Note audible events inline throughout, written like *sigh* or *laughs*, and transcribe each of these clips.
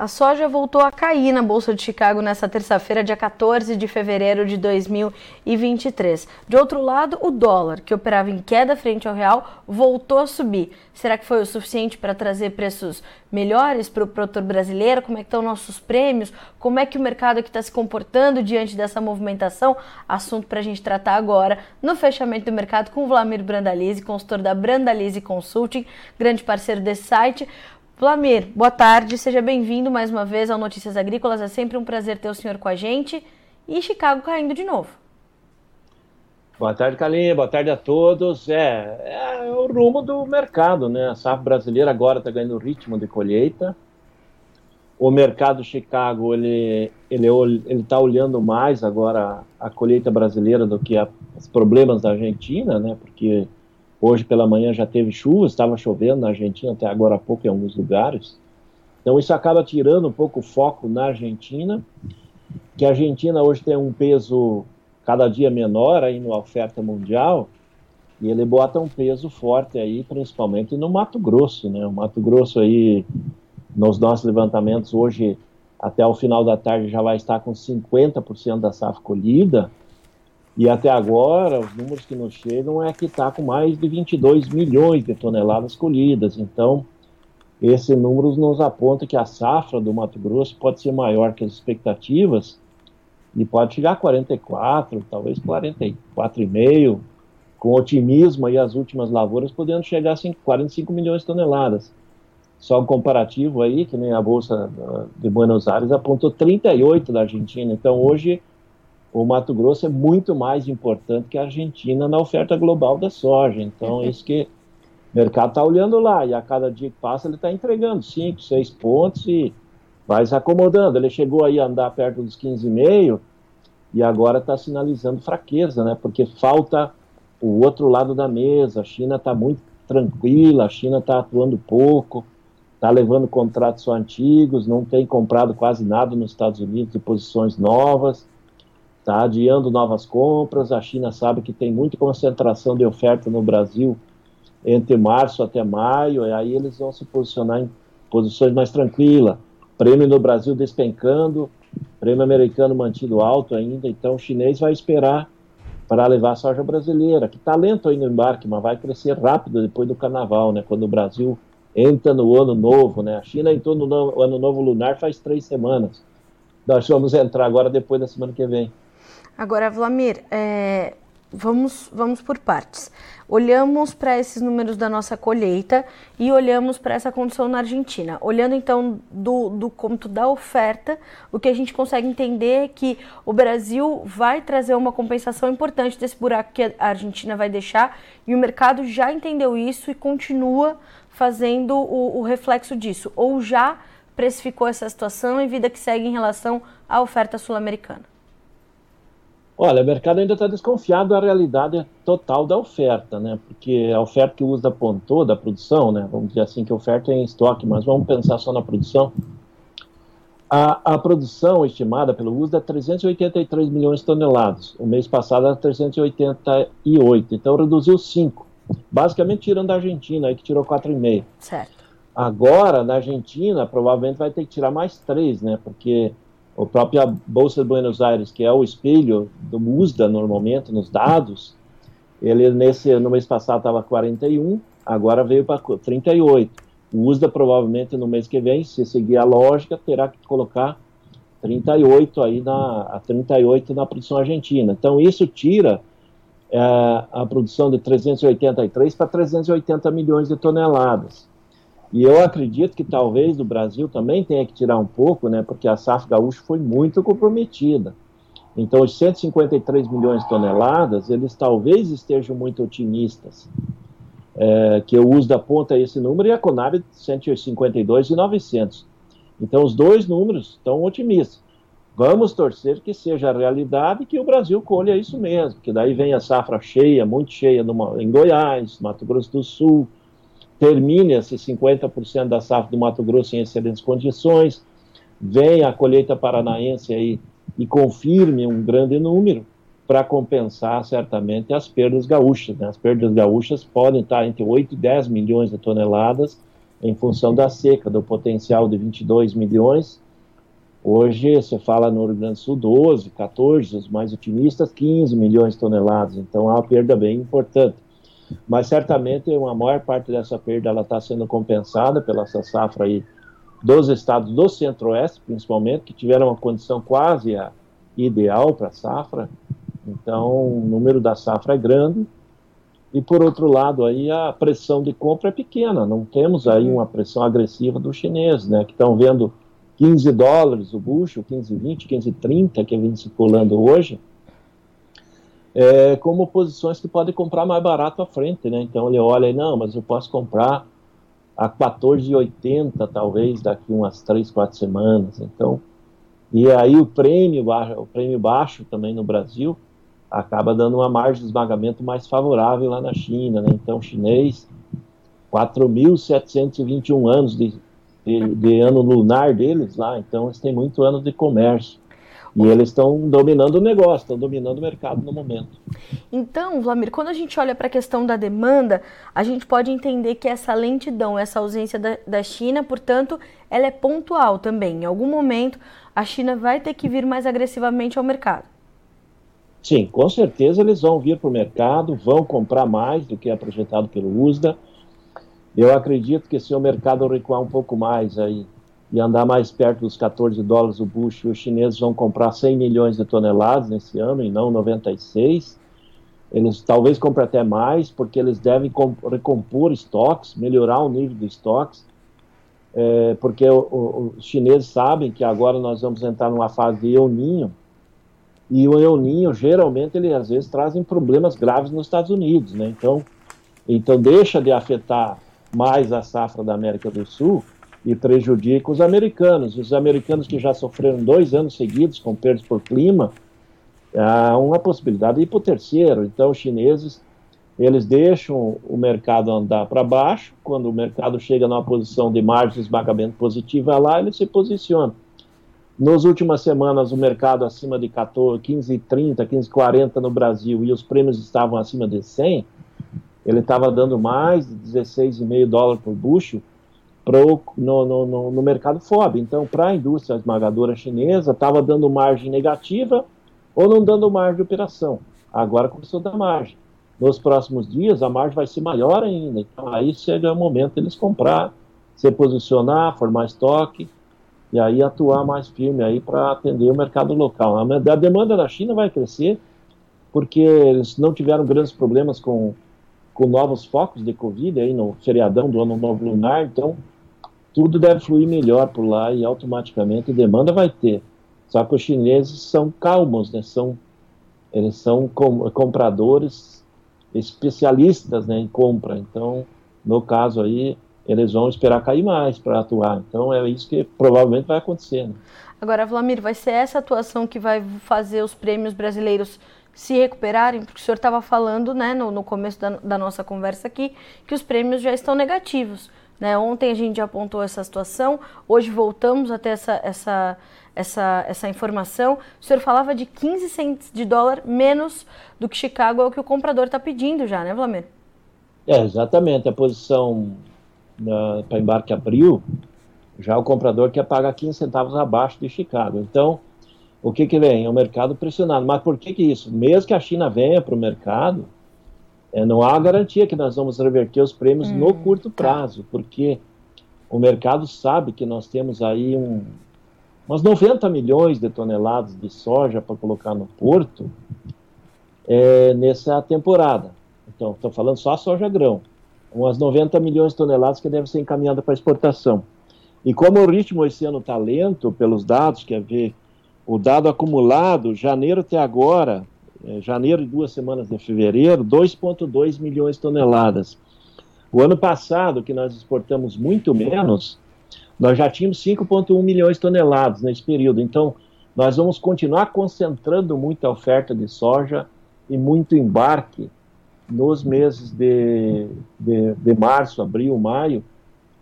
A soja voltou a cair na Bolsa de Chicago nesta terça-feira, dia 14 de fevereiro de 2023. De outro lado, o dólar, que operava em queda frente ao real, voltou a subir. Será que foi o suficiente para trazer preços melhores para o produtor brasileiro? Como é que estão nossos prêmios? Como é que o mercado está se comportando diante dessa movimentação? Assunto para a gente tratar agora no fechamento do mercado com o Vlamir Brandalize, consultor da Brandalize Consulting, grande parceiro desse site. Vlamir, boa tarde, seja bem-vindo mais uma vez ao Notícias Agrícolas. É sempre um prazer ter o senhor com a gente. E Chicago caindo de novo. Boa tarde, Calinha. Boa tarde a todos. É, é o rumo do mercado, né? A safra brasileira agora está ganhando ritmo de colheita. O mercado Chicago ele ele ele está olhando mais agora a colheita brasileira do que a, os problemas da Argentina, né? Porque Hoje pela manhã já teve chuva, estava chovendo na Argentina até agora há pouco em alguns lugares. Então isso acaba tirando um pouco o foco na Argentina, que a Argentina hoje tem um peso cada dia menor aí na oferta mundial, e ele bota um peso forte aí, principalmente no Mato Grosso, né? O Mato Grosso aí, nos nossos levantamentos hoje, até o final da tarde já vai estar com 50% da safra colhida, e até agora, os números que nos chegam é que está com mais de 22 milhões de toneladas colhidas. Então, esse número nos aponta que a safra do Mato Grosso pode ser maior que as expectativas e pode chegar a 44, talvez 44,5, com otimismo aí as últimas lavouras podendo chegar a 45 milhões de toneladas. Só um comparativo aí, que nem a Bolsa de Buenos Aires apontou 38 da Argentina. Então, hoje o Mato Grosso é muito mais importante que a Argentina na oferta global da soja. Então, é isso que o mercado está olhando lá, e a cada dia que passa ele está entregando 5, 6 pontos e vai se acomodando. Ele chegou aí a andar perto dos 15,5 e agora está sinalizando fraqueza, né? Porque falta o outro lado da mesa. A China está muito tranquila, a China está atuando pouco, está levando contratos antigos, não tem comprado quase nada nos Estados Unidos de posições novas está adiando novas compras. A China sabe que tem muita concentração de oferta no Brasil entre março até maio, e aí eles vão se posicionar em posições mais tranquilas. Prêmio no Brasil despencando, prêmio americano mantido alto ainda, então o chinês vai esperar para levar a soja brasileira, que está lento aí no embarque, mas vai crescer rápido depois do carnaval, né, quando o Brasil entra no ano novo, né, a China entrou no ano novo lunar faz três semanas, nós vamos entrar agora depois da semana que vem. Agora, Vlamir, é, vamos, vamos por partes. Olhamos para esses números da nossa colheita e olhamos para essa condição na Argentina. Olhando então do, do conto da oferta, o que a gente consegue entender é que o Brasil vai trazer uma compensação importante desse buraco que a Argentina vai deixar e o mercado já entendeu isso e continua fazendo o, o reflexo disso, ou já precificou essa situação em vida que segue em relação à oferta sul-americana. Olha, o mercado ainda está desconfiado da realidade total da oferta, né? Porque a oferta que o USDA apontou da produção, né? Vamos dizer assim que a oferta é em estoque, mas vamos pensar só na produção. A, a produção estimada pelo USDA é 383 milhões de toneladas. O mês passado era 388, então reduziu 5. Basicamente tirando a Argentina, aí que tirou 4,5. Certo. Agora, na Argentina, provavelmente vai ter que tirar mais 3, né? Porque a própria Bolsa de Buenos Aires, que é o espelho do USDA normalmente nos dados, ele nesse no mês passado estava 41, agora veio para 38. O USDA provavelmente no mês que vem, se seguir a lógica, terá que colocar 38 aí na a 38 na produção argentina. Então isso tira é, a produção de 383 para 380 milhões de toneladas. E eu acredito que talvez o Brasil também tenha que tirar um pouco, né, porque a safra gaúcha foi muito comprometida. Então, os 153 milhões de toneladas, eles talvez estejam muito otimistas, é, que eu uso da ponta esse número, e a Conab 152 e 900. Então, os dois números estão otimistas. Vamos torcer que seja a realidade e que o Brasil colha isso mesmo, que daí vem a safra cheia, muito cheia no, em Goiás, Mato Grosso do Sul, termine esses 50% da safra do Mato Grosso em excelentes condições, venha a colheita paranaense aí e confirme um grande número para compensar certamente as perdas gaúchas. Né? As perdas gaúchas podem estar entre 8 e 10 milhões de toneladas em função da seca, do potencial de 22 milhões. Hoje você fala no Rio Grande do Sul 12, 14, os mais otimistas 15 milhões de toneladas, então há uma perda bem importante. Mas certamente uma maior parte dessa perda ela está sendo compensada pela essa safra aí dos estados do Centro-Oeste, principalmente, que tiveram uma condição quase ideal para a safra. Então, o número da safra é grande. E por outro lado aí a pressão de compra é pequena, não temos aí uma pressão agressiva dos chineses, né, que estão vendo 15 dólares o bucho, 15, 20, 15, 30 que vem circulando hoje, é, como posições que podem comprar mais barato à frente, né, então ele olha e não, mas eu posso comprar a 14,80 talvez daqui umas 3, 4 semanas, então, e aí o prêmio, o prêmio baixo também no Brasil, acaba dando uma margem de esmagamento mais favorável lá na China. Né? Então, chinês, 4.721 anos de, de, de, ano lunar deles lá, então eles têm muito ano de comércio. E eles estão dominando o negócio, estão dominando o mercado no momento. Então, Vlamir, quando a gente olha para a questão da demanda, a gente pode entender que essa lentidão, essa ausência da, da China, portanto, ela é pontual também. Em algum momento, a China vai ter que vir mais agressivamente ao mercado. Sim, com certeza eles vão vir para o mercado, vão comprar mais do que é projetado pelo USDA. Eu acredito que se o mercado recuar um pouco mais aí e andar mais perto dos 14 dólares o bucho, os chineses vão comprar 100 milhões de toneladas nesse ano e não 96. Eles talvez comprem até mais, porque eles devem recompor estoques, melhorar o nível de estoques, é, porque o, o, os chineses sabem que agora nós vamos entrar numa fase de El Ninho, e o El Ninho, geralmente, ele às vezes trazem problemas graves nos Estados Unidos, né? Então, então deixa de afetar mais a safra da América do Sul e prejudica os americanos. Os americanos que já sofreram dois anos seguidos com perdas por clima, há uma possibilidade de ir para o terceiro. Então, os chineses, eles deixam o mercado andar para baixo, quando o mercado chega numa posição de margem de esmagamento positiva lá, ele se posiciona. Nas últimas semanas, o mercado acima de 14, 15,30, 15,40 no Brasil e os prêmios estavam acima de 100, ele estava dando mais de 16,5 dólares por bucho pro, no, no, no, mercado FOB. Então, para a indústria esmagadora chinesa, estava dando margem negativa ou não dando margem de operação. Agora começou a dar margem. Nos próximos dias, a margem vai ser maior ainda. Então, aí chega o momento de eles comprar, se posicionar, formar estoque e aí atuar mais firme aí para atender o mercado local. A, demanda da China vai crescer porque eles não tiveram grandes problemas com, com novos focos de Covid aí no feriadão do ano novo lunar, então tudo deve fluir melhor por lá e automaticamente demanda vai ter. Só que os chineses são calmos, né? São, eles são com, compradores especialistas né, em compra. Então, no caso aí, eles vão esperar cair mais para atuar. Então é isso que provavelmente vai acontecer. Né? Agora, Vlamir, vai ser essa atuação que vai fazer os prêmios brasileiros se recuperarem? Porque o senhor estava falando, né, no, no começo da, da, nossa conversa aqui, que os prêmios já estão negativos. Né? Ontem a gente já apontou essa situação, hoje voltamos até essa, essa, essa, essa informação. O senhor falava de 15 centos de dólar menos do que Chicago é o que o comprador está pedindo já, né, Vlamir? É, exatamente. A posição para embarque abril, já o comprador quer pagar 15 centavos abaixo de Chicago. Então, o que, que vem? É o mercado pressionado. Mas por que, que isso? Mesmo que a China venha para o mercado, é, não há garantia que nós vamos reverter os prêmios hum, no curto tá. prazo, porque o mercado sabe que nós temos aí um, umas 90 milhões de toneladas de soja para colocar no porto é, nessa temporada. Então, estou falando só a soja grão umas 90 milhões de toneladas que devem ser encaminhadas para exportação. E como o ritmo esse ano está lento, pelos dados, quer ver, o dado acumulado, janeiro até agora, é, janeiro e duas semanas de fevereiro, 2,2 milhões de toneladas. O ano passado, que nós exportamos muito menos, nós já tínhamos 5,1 milhões de toneladas nesse período. Então, nós vamos continuar concentrando muita oferta de soja e muito embarque nos meses de, de, de, março, abril, maio,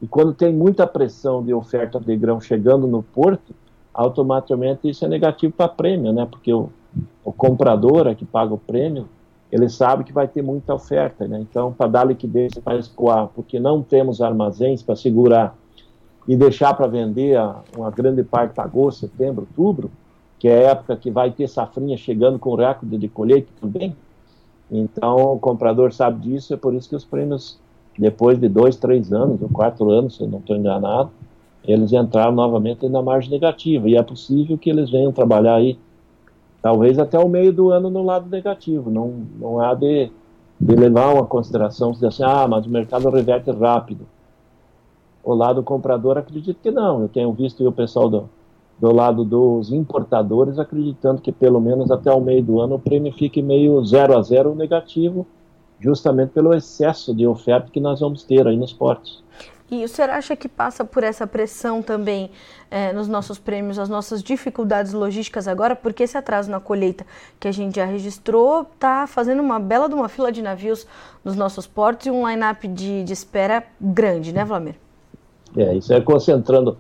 e quando tem muita pressão de oferta de grão chegando no porto, automaticamente isso é negativo para prêmio, né? Porque o, o comprador é que paga o prêmio, ele sabe que vai ter muita oferta, né? Então, para dar liquidez para escoar, porque não temos armazéns para segurar e deixar para vender a, uma grande parte para agosto, setembro, outubro, que é a época que vai ter safrinha chegando com recorde de colheita também. Então, o comprador sabe disso, é por isso que os prêmios, depois de dois, três anos, ou quatro anos, se eu não estou enganado, eles entraram novamente na margem negativa. E é possível que eles venham trabalhar aí talvez até o meio do ano no lado negativo. Não, não há de, de levar uma consideração, se assim, ah, mas o mercado reverte rápido. O lado comprador acredita que não. Eu tenho visto o pessoal do, do lado dos importadores acreditando que pelo menos até o meio do ano o prêmio fique meio zero a zero negativo, justamente pelo excesso de oferta que nós vamos ter aí nos portos. E o senhor acha que passa por essa pressão também é, nos nossos prêmios, as nossas dificuldades logísticas agora? Porque esse atraso na colheita que a gente já registrou está fazendo uma bela de uma fila de navios nos nossos portos e um line-up de, de espera grande, né, Vlamir? É, isso é concentrando.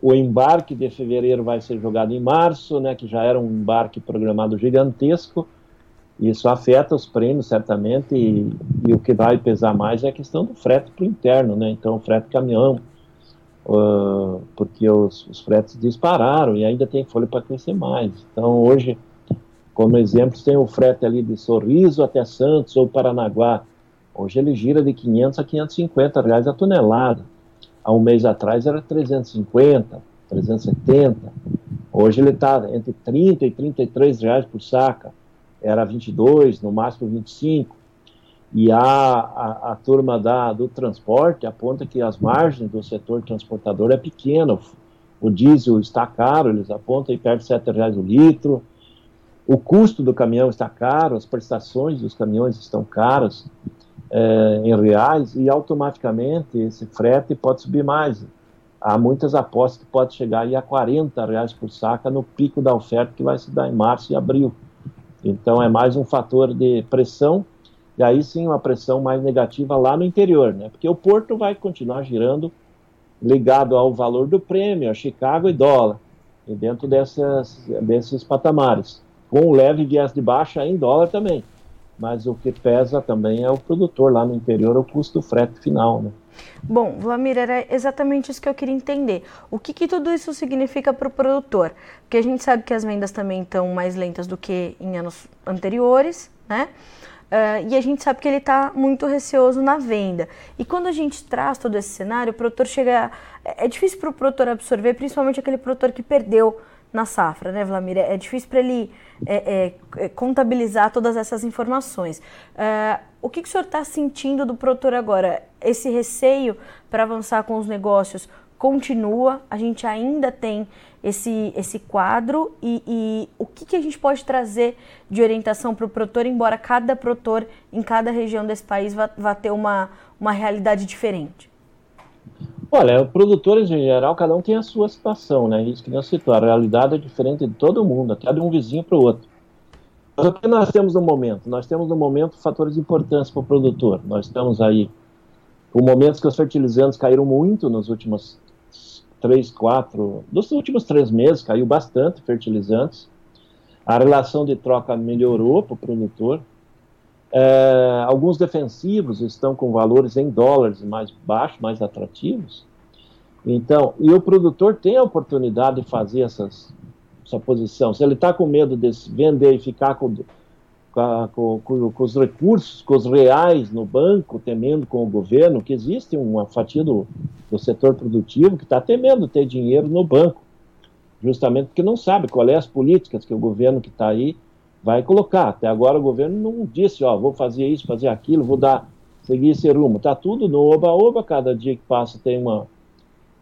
O embarque de fevereiro vai ser jogado em março, né, que já era um embarque programado gigantesco isso afeta os prêmios, certamente, e, e, o que vai pesar mais é a questão do frete para o interno, né? Então, frete caminhão, uh, porque os, os, fretes dispararam e ainda tem folha para crescer mais. Então, hoje, como exemplo, tem o frete ali de Sorriso até Santos ou Paranaguá. Hoje ele gira de 500 a 550 reais a tonelada. Há um mês atrás era 350, 370. Hoje ele está entre 30 e 33 reais por saca era 22, no máximo 25, e a, a, a turma da, do transporte aponta que as margens do setor transportador é pequena, o diesel está caro, eles apontam aí perto de 7 reais o litro, o custo do caminhão está caro, as prestações dos caminhões estão caras é, em reais e automaticamente esse frete pode subir mais. Há muitas apostas que pode chegar aí a 40 reais por saca no pico da oferta que vai se dar em março e abril. Então é mais um fator de pressão, e aí sim uma pressão mais negativa lá no interior, né? Porque o porto vai continuar girando ligado ao valor do prêmio, a Chicago e dólar, e dentro dessas, desses patamares, com um leve viés de baixa em dólar também. Mas o que pesa também é o produtor lá no interior, o custo frete final, né? Bom, Vlamir, era exatamente isso que eu queria entender. O que, que tudo isso significa para o produtor? Porque a gente sabe que as vendas também estão mais lentas do que em anos anteriores, né? Uh, e a gente sabe que ele está muito receoso na venda. E quando a gente traz todo esse cenário, o produtor chega. É, é difícil para o produtor absorver, principalmente aquele produtor que perdeu na safra, né, Vlamir? É, é difícil para ele é, é, é, contabilizar todas essas informações. Uh, o que, que o senhor está sentindo do produtor agora? Esse receio para avançar com os negócios continua, a gente ainda tem esse, esse quadro e, e o que, que a gente pode trazer de orientação para o produtor, embora cada produtor em cada região desse país vá, vá ter uma, uma realidade diferente? Olha, produtores em geral, cada um tem a sua situação, né? Isso que não citou, a realidade é diferente de todo mundo, até de um vizinho para o outro. Mas o que nós temos no momento? Nós temos no momento fatores importantes para o produtor. Nós estamos aí com momentos que os fertilizantes caíram muito nos últimos três, quatro, nos últimos três meses caiu bastante fertilizantes. A relação de troca melhorou para o produtor. É, alguns defensivos estão com valores em dólares mais baixos, mais atrativos. Então, e o produtor tem a oportunidade de fazer essas, essa posição. Se ele está com medo de vender e ficar com, com, com, com, os recursos, com os reais no banco, temendo com o governo, que existe uma fatia do, do setor produtivo que está temendo ter dinheiro no banco, justamente porque não sabe qual é as políticas que o governo que está aí vai colocar. Até agora o governo não disse, ó, vou fazer isso, fazer aquilo, vou dar, seguir esse rumo. Está tudo no oba-oba, cada dia que passa tem uma,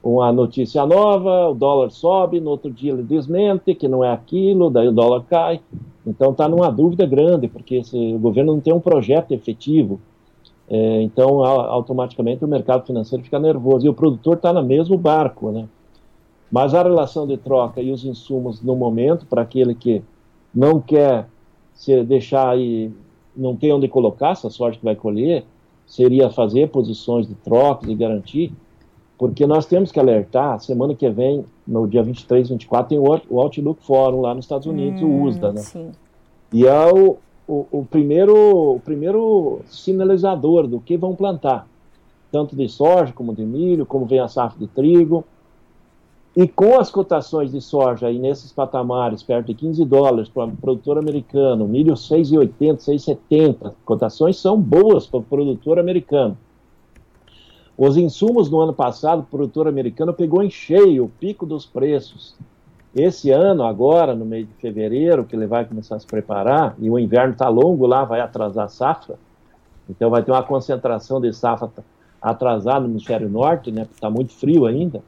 uma notícia nova, o dólar sobe, no outro dia ele desmente que não é aquilo, daí o dólar cai. Então está numa dúvida grande, porque esse, o governo não tem um projeto efetivo. É, então, automaticamente o mercado financeiro fica nervoso. E o produtor está no mesmo barco, né? Mas a relação de troca e os insumos no momento, para aquele que não quer se deixar aí, não tem onde colocar essa sorte que vai colher, seria fazer posições de trocas e garantir, porque nós temos que alertar, semana que vem, no dia 23, 24, tem o Outlook Forum lá nos Estados Unidos, hum, o USDA, né? Sim. E é o, o, o, primeiro, o primeiro sinalizador do que vão plantar, tanto de soja como de milho, como vem a safra de trigo. E com as cotações de soja aí nesses patamares, perto de 15 dólares para o produtor americano, milho 6,80, 6,70, cotações são boas para o produtor americano. Os insumos no ano passado, o produtor americano pegou em cheio o pico dos preços. Esse ano, agora, no mês de fevereiro, que ele vai começar a se preparar, e o inverno está longo lá, vai atrasar a safra, então vai ter uma concentração de safra atrasada no hemisfério norte, né, porque está muito frio ainda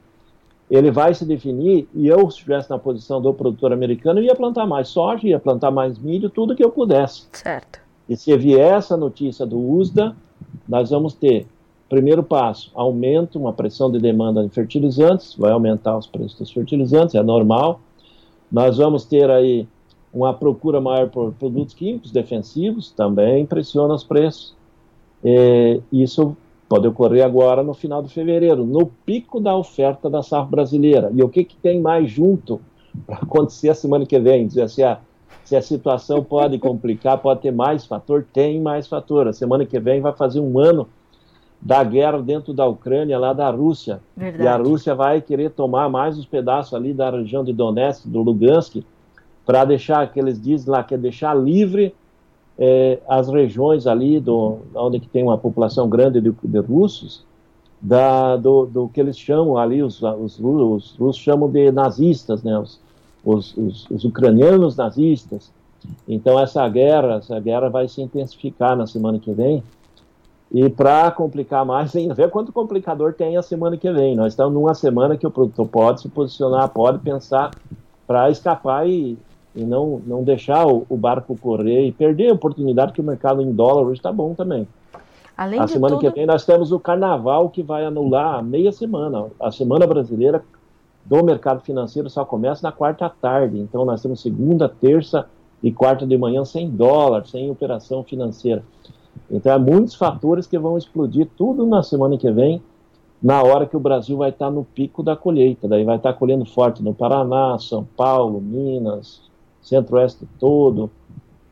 ele vai se definir, e eu, se estivesse na posição do produtor americano, ia plantar mais soja, ia plantar mais milho, tudo que eu pudesse. Certo. E se vier essa notícia do USDA, nós vamos ter, primeiro passo, aumento, uma pressão de demanda de fertilizantes, vai aumentar os preços dos fertilizantes, é normal. Nós vamos ter aí uma procura maior por produtos químicos defensivos, também pressiona os preços. É, isso Pode ocorrer agora no final de fevereiro, no pico da oferta da safra brasileira. E o que, que tem mais junto para acontecer a semana que vem? Dizer se a, se a situação pode complicar, pode ter mais fator? Tem mais fator. A semana que vem vai fazer um ano da guerra dentro da Ucrânia, lá da Rússia. Verdade. E a Rússia vai querer tomar mais os pedaços ali da região de Donetsk, do Lugansk, para deixar, que eles dizem lá, que é deixar livre é, as regiões ali do, onde que tem uma população grande de, de russos, da, do, do, que eles chamam ali, os, os, os russos chamam de nazistas, né, os, os, os, os, ucranianos nazistas. Então essa guerra, essa guerra vai se intensificar na semana que vem. E para complicar mais ainda, vê quanto complicador tem a semana que vem. Nós estamos numa semana que o produtor pode se posicionar, pode pensar para escapar e, e não, não deixar o, o, barco correr e perder a oportunidade que o mercado em dólar hoje está bom também. Além a semana tudo... que vem nós temos o carnaval que vai anular meia semana. A semana brasileira do mercado financeiro só começa na quarta tarde. Então nós temos segunda, terça e quarta de manhã sem dólar, sem operação financeira. Então há muitos fatores que vão explodir tudo na semana que vem, na hora que o Brasil vai estar no pico da colheita. Daí vai estar colhendo forte no Paraná, São Paulo, Minas, centro-oeste todo,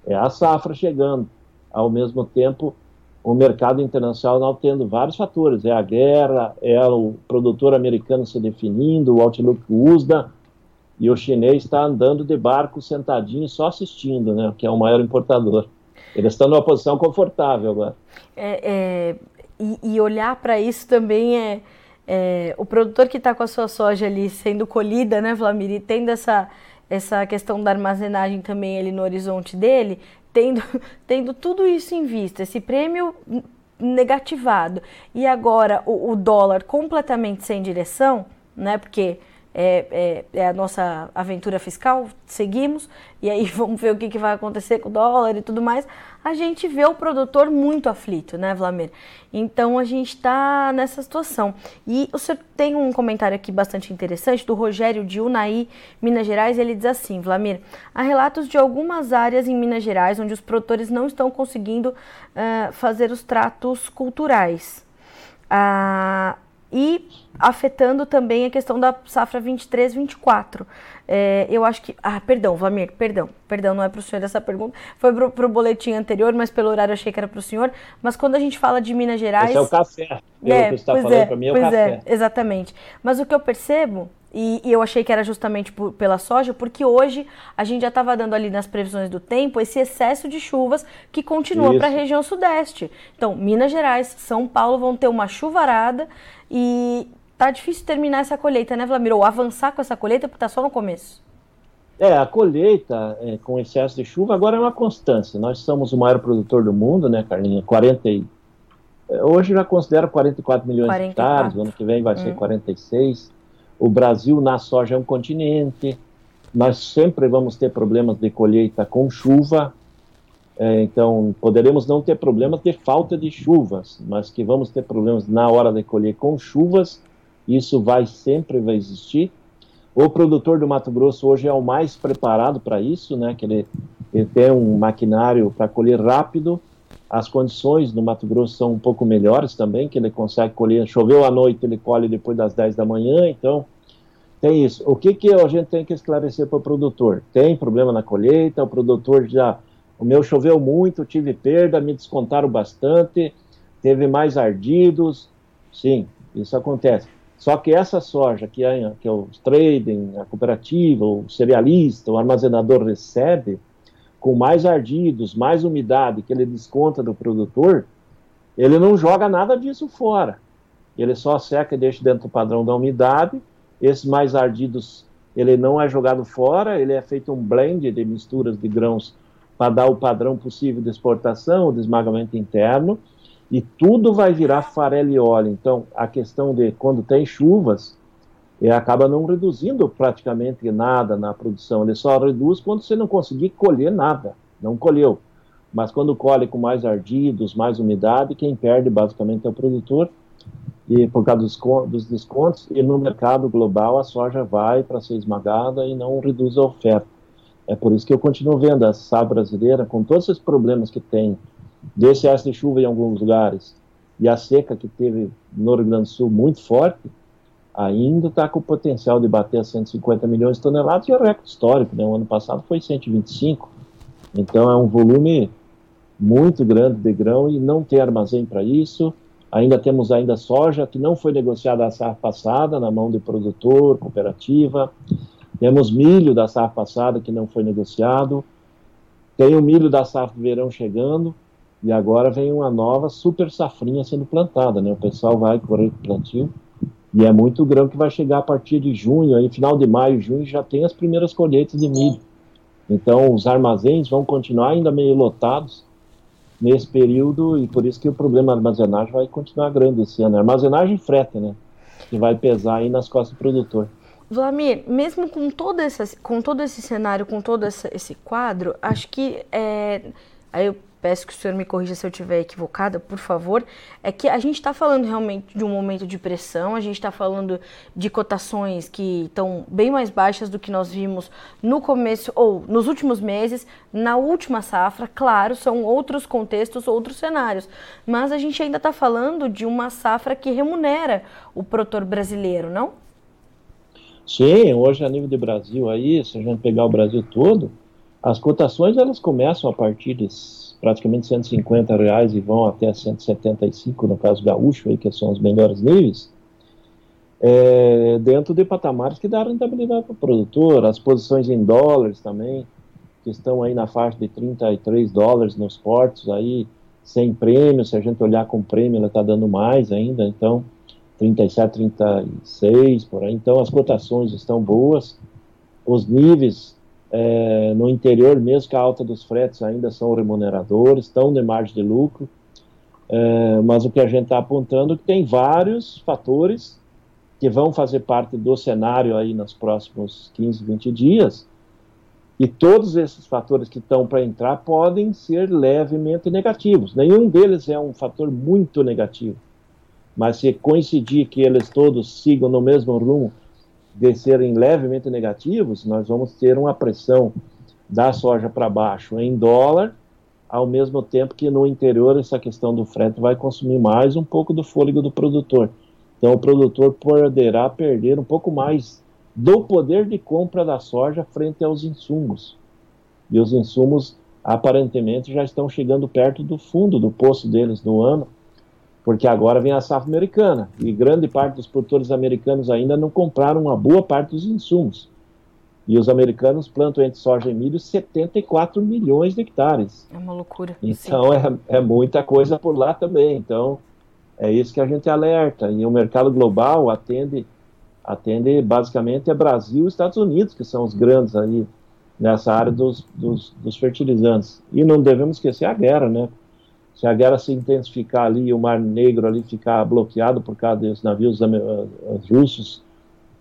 é a safra chegando. Ao mesmo tempo, o mercado internacional tendo vários fatores, é a guerra, é o produtor americano se definindo, o outlook USDA, e o chinês está andando de barco sentadinho só assistindo, né, que é o maior importador. Eles estão numa posição confortável agora. É, é, e, e, olhar para isso também é, é, o produtor que está com a sua soja ali sendo colhida, né, Vlamir, e tendo essa, essa questão da armazenagem também ali no horizonte dele, tendo, *laughs* tendo tudo isso em vista, esse prêmio negativado e agora o, o dólar completamente sem direção, né? Porque é, é, é, a nossa aventura fiscal, seguimos, e aí *laughs* vamos ver o que, que vai acontecer com o dólar e tudo mais. A gente vê o produtor muito aflito, né, Vlamir? Então a gente está nessa situação. E o senhor tem um comentário aqui bastante interessante do Rogério de Unai, Minas Gerais, ele diz assim: Vlamir, há relatos de algumas áreas em Minas Gerais onde os produtores não estão conseguindo uh, fazer os tratos culturais. Uh, e afetando também a questão da safra 23, 24. É, eu acho que. Ah, perdão, Vlamir, perdão, perdão, não é para o senhor essa pergunta. Foi para o boletim anterior, mas pelo horário achei que era para o senhor. Mas quando a gente fala de Minas Gerais. Esse é o café. É, que está falando é, para mim é o pois café. É, exatamente. Mas o que eu percebo e, e, eu achei que era justamente por, pela soja, porque hoje a gente já estava dando ali nas previsões do tempo esse excesso de chuvas que continua para a região sudeste. Então, Minas Gerais, São Paulo vão ter uma chuvarada e tá difícil terminar essa colheita, né, Vlamir? Ou avançar com essa colheita porque tá só no começo. É, a colheita é, com excesso de chuva agora é uma constância. Nós somos o maior produtor do mundo, né, Carlinha? 40 e... É, hoje já considero 44 milhões 44. de hectares, o ano que vem vai hum. ser 46 o Brasil na soja é um continente, nós sempre vamos ter problemas de colheita com chuva, é, então poderemos não ter problemas de falta de chuvas, mas que vamos ter problemas na hora de colher com chuvas, isso vai sempre vai existir. O produtor do Mato Grosso hoje é o mais preparado para isso, né? Que ele, ele tem um maquinário para colher rápido. As condições no Mato Grosso são um pouco melhores também, que ele consegue colher. Choveu à noite, ele colhe depois das 10 da manhã, então tem isso. O que, que a gente tem que esclarecer para o produtor? Tem problema na colheita, o produtor já o meu choveu muito, tive perda, me descontaram bastante, teve mais ardidos. Sim, isso acontece. Só que essa soja que, é, que é o trading, a cooperativa, o cerealista, o armazenador recebe, com mais ardidos, mais umidade que ele desconta do produtor, ele não joga nada disso fora. Ele só seca e deixa dentro do padrão da umidade. Esses mais ardidos, ele não é jogado fora, ele é feito um blend de misturas de grãos para dar o padrão possível de exportação, de esmagamento interno, e tudo vai virar farelo e óleo. Então, a questão de quando tem chuvas, ele acaba não reduzindo praticamente nada na produção. Ele só reduz quando você não conseguir colher nada. Não colheu. Mas quando colhe com mais ardidos, mais umidade, quem perde basicamente é o produtor. E por causa dos descontos, e no mercado global a soja vai para ser esmagada e não reduz a oferta. É por isso que eu continuo vendo a safra brasileira, com todos esses problemas que tem, de excesso de chuva em alguns lugares, e a seca que teve no Rio Grande do Sul muito forte, ainda está com o potencial de bater 150 milhões de toneladas, e é recorde histórico, né? o ano passado foi 125, então é um volume muito grande de grão e não tem armazém para isso, ainda temos ainda soja que não foi negociada a safra passada, na mão de produtor, cooperativa, temos milho da safra passada que não foi negociado, tem o milho da safra verão chegando, e agora vem uma nova super safrinha sendo plantada, né? O pessoal vai correr o plantio, e é muito grão que vai chegar a partir de junho, aí final de maio, junho, já tem as primeiras colheitas de milho. Então, os armazéns vão continuar ainda meio lotados nesse período, e por isso que o problema de armazenagem vai continuar grande esse ano. Armazenagem e frete, né? Que vai pesar aí nas costas do produtor. Vladimir, mesmo com todo, esse, com todo esse cenário, com todo esse quadro, acho que é, aí eu peço que o senhor me corrija se eu estiver equivocada, por favor, é que a gente está falando realmente de um momento de pressão, a gente está falando de cotações que estão bem mais baixas do que nós vimos no começo ou nos últimos meses, na última safra, claro, são outros contextos, outros cenários, mas a gente ainda está falando de uma safra que remunera o produtor brasileiro, não? Sim, hoje a nível de Brasil aí, se a gente pegar o Brasil todo, as cotações elas começam a partir de praticamente 150 reais e vão até 175 no caso gaúcho aí que são os melhores níveis é, dentro de patamares que dá rentabilidade para o produtor. As posições em dólares também que estão aí na faixa de 33 dólares nos portos aí sem prêmio. Se a gente olhar com prêmio ela está dando mais ainda então 37 36 por aí. Então as cotações estão boas. Os níveis é, no interior, mesmo que a alta dos fretes ainda são remuneradores, estão de margem de lucro, é, mas o que a gente está apontando é que tem vários fatores que vão fazer parte do cenário aí nos próximos 15, 20 dias, e todos esses fatores que estão para entrar podem ser levemente negativos. Nenhum deles é um fator muito negativo, mas se coincidir que eles todos sigam no mesmo rumo, de serem levemente negativos, nós vamos ter uma pressão da soja para baixo em dólar, ao mesmo tempo que no interior essa questão do frete vai consumir mais um pouco do fôlego do produtor. Então o produtor poderá perder um pouco mais do poder de compra da soja frente aos insumos. E os insumos aparentemente já estão chegando perto do fundo do poço deles no ano, porque agora vem a safra americana e grande parte dos produtores americanos ainda não compraram uma boa parte dos insumos. E os americanos plantam entre soja e milho 74 milhões de hectares. É uma loucura. Então é, é, muita coisa por lá também. Então é isso que a gente alerta. E o mercado global atende, atende basicamente é Brasil e Estados Unidos, que são os grandes aí nessa área dos, dos, dos fertilizantes. E não devemos esquecer a guerra, né? Se a guerra se intensificar ali, o Mar Negro ali ficar bloqueado por causa dos navios russos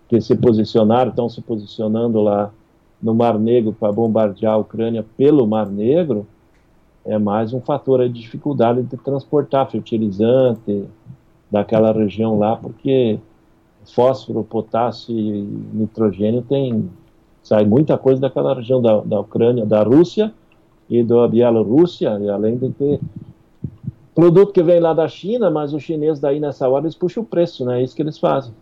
que se posicionaram, estão se posicionando lá no Mar Negro para bombardear a Ucrânia pelo Mar Negro, é mais um fator de dificuldade de transportar fertilizante daquela região lá, porque fósforo, potássio e nitrogênio tem sai muita coisa daquela região da, da Ucrânia, da Rússia e da Bielorrússia, e além de ter produto que vem lá da China, mas os chineses daí nessa hora eles puxam o preço, né? É isso que eles fazem.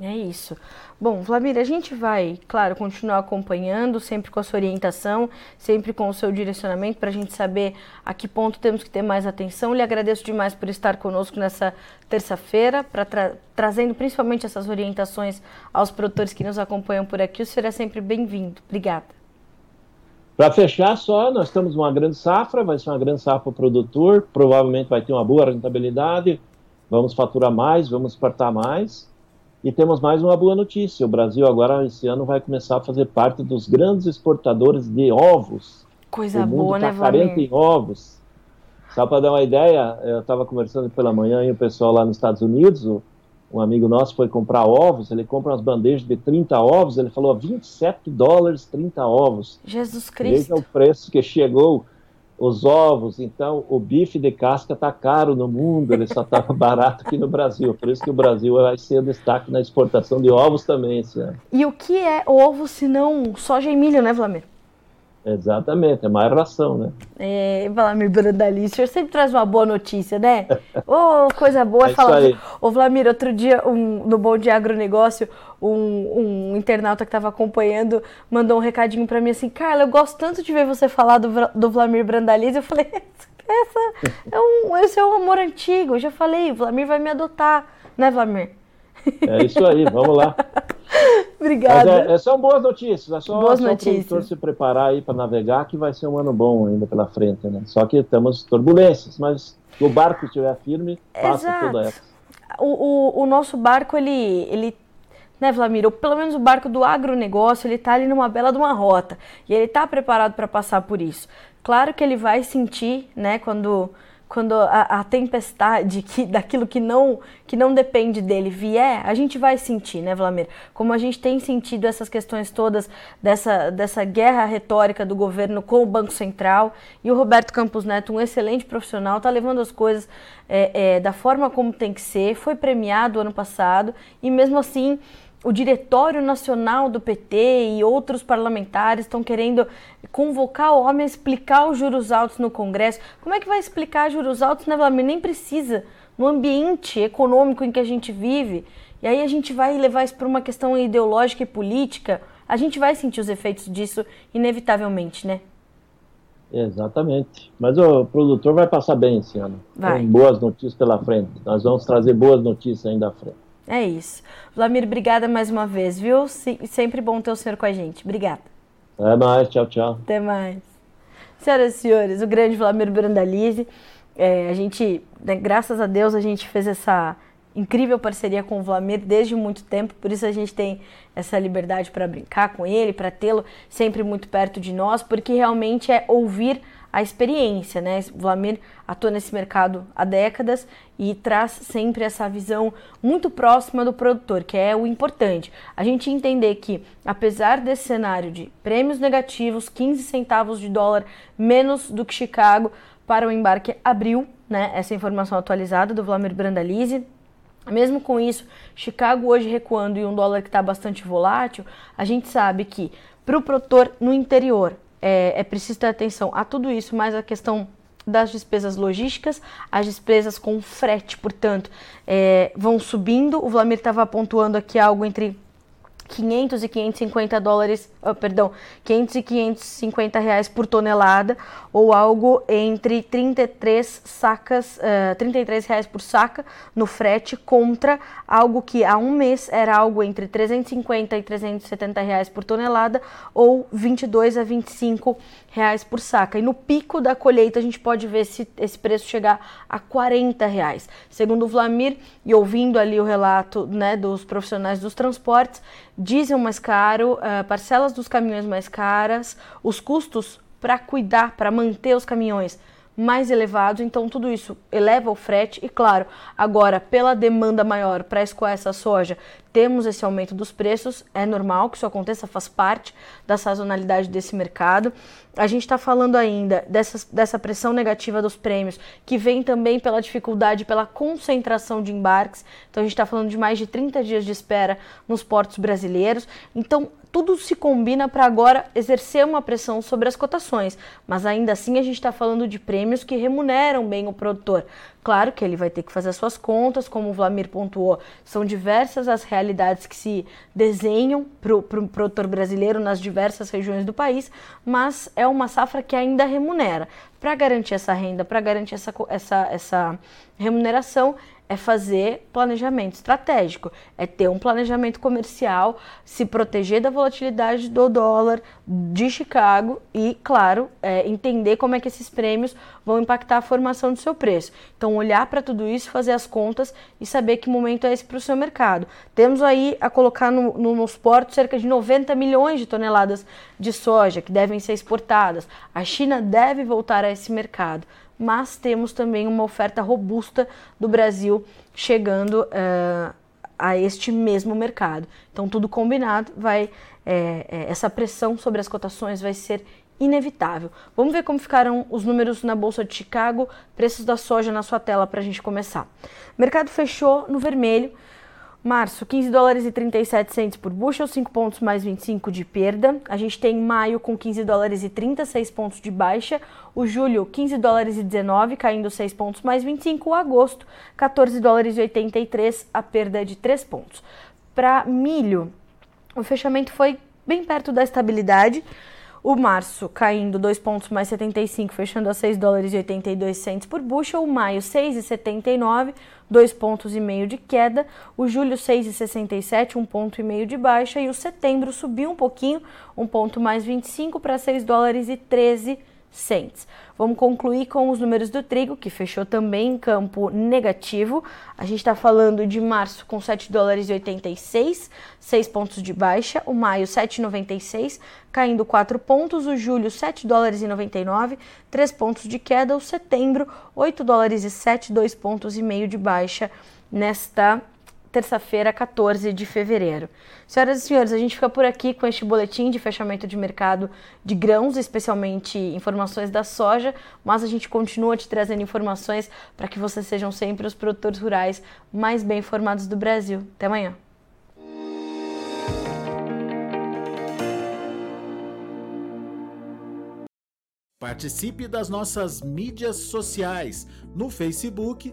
É isso. Bom, Vladimir, a gente vai, claro, continuar acompanhando, sempre com a sua orientação, sempre com o seu direcionamento, para a gente saber a que ponto temos que ter mais atenção. Lhe agradeço demais por estar conosco nessa terça-feira, tra trazendo principalmente essas orientações aos produtores que nos acompanham por aqui. O senhor é sempre bem-vindo. Obrigada. Para fechar só, nós estamos numa grande safra, vai ser uma grande safra para o produtor, provavelmente vai ter uma boa rentabilidade, vamos faturar mais, vamos exportar mais. E temos mais uma boa notícia: o Brasil agora, esse ano, vai começar a fazer parte dos grandes exportadores de ovos. Coisa o mundo boa, tá né, carente em ovos. Só para dar uma ideia, eu estava conversando pela manhã e o pessoal lá nos Estados Unidos, um amigo nosso foi comprar ovos, ele compra umas bandejas de 30 ovos, ele falou 27 dólares 30 ovos. Jesus Cristo. Esse é o preço que chegou os ovos, então o bife de casca está caro no mundo, ele só está *laughs* barato aqui no Brasil. Por isso que o Brasil vai ser destaque na exportação de ovos também esse ano. E o que é ovo se não soja e milho, né, Vlamir? Exatamente, é mais ração, né? É, Vlamir Brandalice, o senhor sempre traz uma boa notícia, né? *laughs* Ô, oh, coisa boa é falar. Ô, Vlamir, outro dia, um, no Bom Dia Agronegócio, um, um internauta que estava acompanhando mandou um recadinho para mim assim: Carla, eu gosto tanto de ver você falar do, do Vlamir Brandalize. Eu falei: *laughs* essa é um, esse é um amor antigo. Eu já falei, o Vlamir vai me adotar, né, Vlamir? É isso aí, vamos lá. *laughs* *laughs* Obrigada. É, é, são boas notícias, é só, boas só notícias. o se preparar aí para navegar que vai ser um ano bom ainda pela frente, né? Só que temos turbulências, mas se o barco estiver firme, passa Exato. toda essa. O, o, o, nosso barco, ele, ele né, Vlamir? Ou pelo menos o barco do agronegócio, ele está ali numa bela de uma rota. E ele está preparado para passar por isso. Claro que ele vai sentir, né, quando quando a, a, tempestade que, daquilo que não, que não depende dele vier, a gente vai sentir, né, Vlamir? Como a gente tem sentido essas questões todas dessa, dessa guerra retórica do governo com o Banco Central. E o Roberto Campos Neto, um excelente profissional, está levando as coisas é, é, da forma como tem que ser, foi premiado ano passado e mesmo assim o Diretório Nacional do PT e outros parlamentares estão querendo convocar o homem a explicar os juros altos no Congresso. Como é que vai explicar juros altos, né, Vladimir? Nem precisa. No ambiente econômico em que a gente vive. E aí a gente vai levar isso para uma questão ideológica e política. A gente vai sentir os efeitos disso, inevitavelmente, né? Exatamente. Mas o produtor vai passar bem esse ano. Vai. Tem boas notícias pela frente. Nós vamos trazer boas notícias ainda à frente. É isso. Vladimir, obrigada mais uma vez, viu? Sempre bom ter o senhor com a gente. Obrigada. Até mais, tchau, tchau. Até mais. Senhoras e senhores, o grande Vladimir Brandalize, é, a gente, né, graças a Deus, a gente fez essa incrível parceria com o Vladimir desde muito tempo, por isso a gente tem essa liberdade para brincar com ele, para tê-lo sempre muito perto de nós, porque realmente é ouvir a experiência, né? Vlamir atua nesse mercado há décadas e traz sempre essa visão muito próxima do produtor, que é o importante. A gente entender que, apesar desse cenário de prêmios negativos, 15 centavos de dólar menos do que Chicago para o embarque abril, né? Essa informação atualizada do Vlamir Brandalize. Mesmo com isso, Chicago hoje recuando e um dólar que está bastante volátil, a gente sabe que para o produtor no interior é, é preciso ter atenção a tudo isso, mas a questão das despesas logísticas, as despesas com frete, portanto, é, vão subindo. O Vlamir estava pontuando aqui algo entre 500 e 550 dólares, oh, perdão, 500 e 550 reais por tonelada, ou algo entre 33 sacas, uh, 33 reais por saca no frete, contra algo que há um mês era algo entre 350 e 370 reais por tonelada, ou 22 a 25 reais por saca. E no pico da colheita a gente pode ver esse, esse preço chegar a 40 reais. Segundo o Vlamir, e ouvindo ali o relato né, dos profissionais dos transportes, diesel mais caro, uh, parcelas dos caminhões mais caras, os custos para cuidar, para manter os caminhões mais elevados, então tudo isso eleva o frete e claro, agora pela demanda maior para escoar essa soja, temos esse aumento dos preços, é normal que isso aconteça, faz parte da sazonalidade desse mercado. A gente está falando ainda dessa, dessa pressão negativa dos prêmios, que vem também pela dificuldade, pela concentração de embarques. Então a gente está falando de mais de 30 dias de espera nos portos brasileiros. Então tudo se combina para agora exercer uma pressão sobre as cotações, mas ainda assim a gente está falando de prêmios que remuneram bem o produtor. Claro que ele vai ter que fazer as suas contas, como o Vlamir pontuou, são diversas as realidades realidades que se desenham para o pro produtor brasileiro nas diversas regiões do país, mas é uma safra que ainda remunera. Para garantir essa renda, para garantir essa, essa, essa remuneração, é fazer planejamento estratégico, é ter um planejamento comercial, se proteger da volatilidade do dólar de Chicago e, claro, é, entender como é que esses prêmios vão impactar a formação do seu preço. Então, olhar para tudo isso, fazer as contas e saber que momento é esse para o seu mercado. Temos aí a colocar no, no, nos portos cerca de 90 milhões de toneladas de soja que devem ser exportadas. A China deve voltar a esse mercado mas temos também uma oferta robusta do Brasil chegando uh, a este mesmo mercado. Então, tudo combinado, vai é, é, essa pressão sobre as cotações vai ser inevitável. Vamos ver como ficaram os números na Bolsa de Chicago, preços da soja na sua tela para a gente começar. O mercado fechou no vermelho. Março, 15 dólares e 37 centos por bushel, 5 pontos mais 25 de perda. A gente tem maio com 15 dólares e 36 pontos de baixa. O julho, 15 dólares e 19, caindo 6 pontos mais 25. O agosto, 14 dólares e 83, a perda de 3 pontos. Para milho, o fechamento foi bem perto da estabilidade. O março caindo 2 pontos mais 75, fechando a 6 dólares e 82 centos por bushel. O maio 6,79 dois pontos e meio de queda, o julho 6,67, um ponto e meio de baixa e o setembro subiu um pouquinho, um ponto mais 25 para 6 dólares e 13 cents. Vamos concluir com os números do trigo, que fechou também em campo negativo. A gente está falando de março com 7 dólares e 86, 6 pontos de baixa. O maio 7,96, caindo 4 pontos. O julho 7 dólares e 99, 3 pontos de queda. O setembro 8 dólares e 7, 2 pontos e meio de baixa nesta terça-feira, 14 de fevereiro. Senhoras e senhores, a gente fica por aqui com este boletim de fechamento de mercado de grãos, especialmente informações da soja, mas a gente continua te trazendo informações para que vocês sejam sempre os produtores rurais mais bem informados do Brasil. Até amanhã. Participe das nossas mídias sociais no Facebook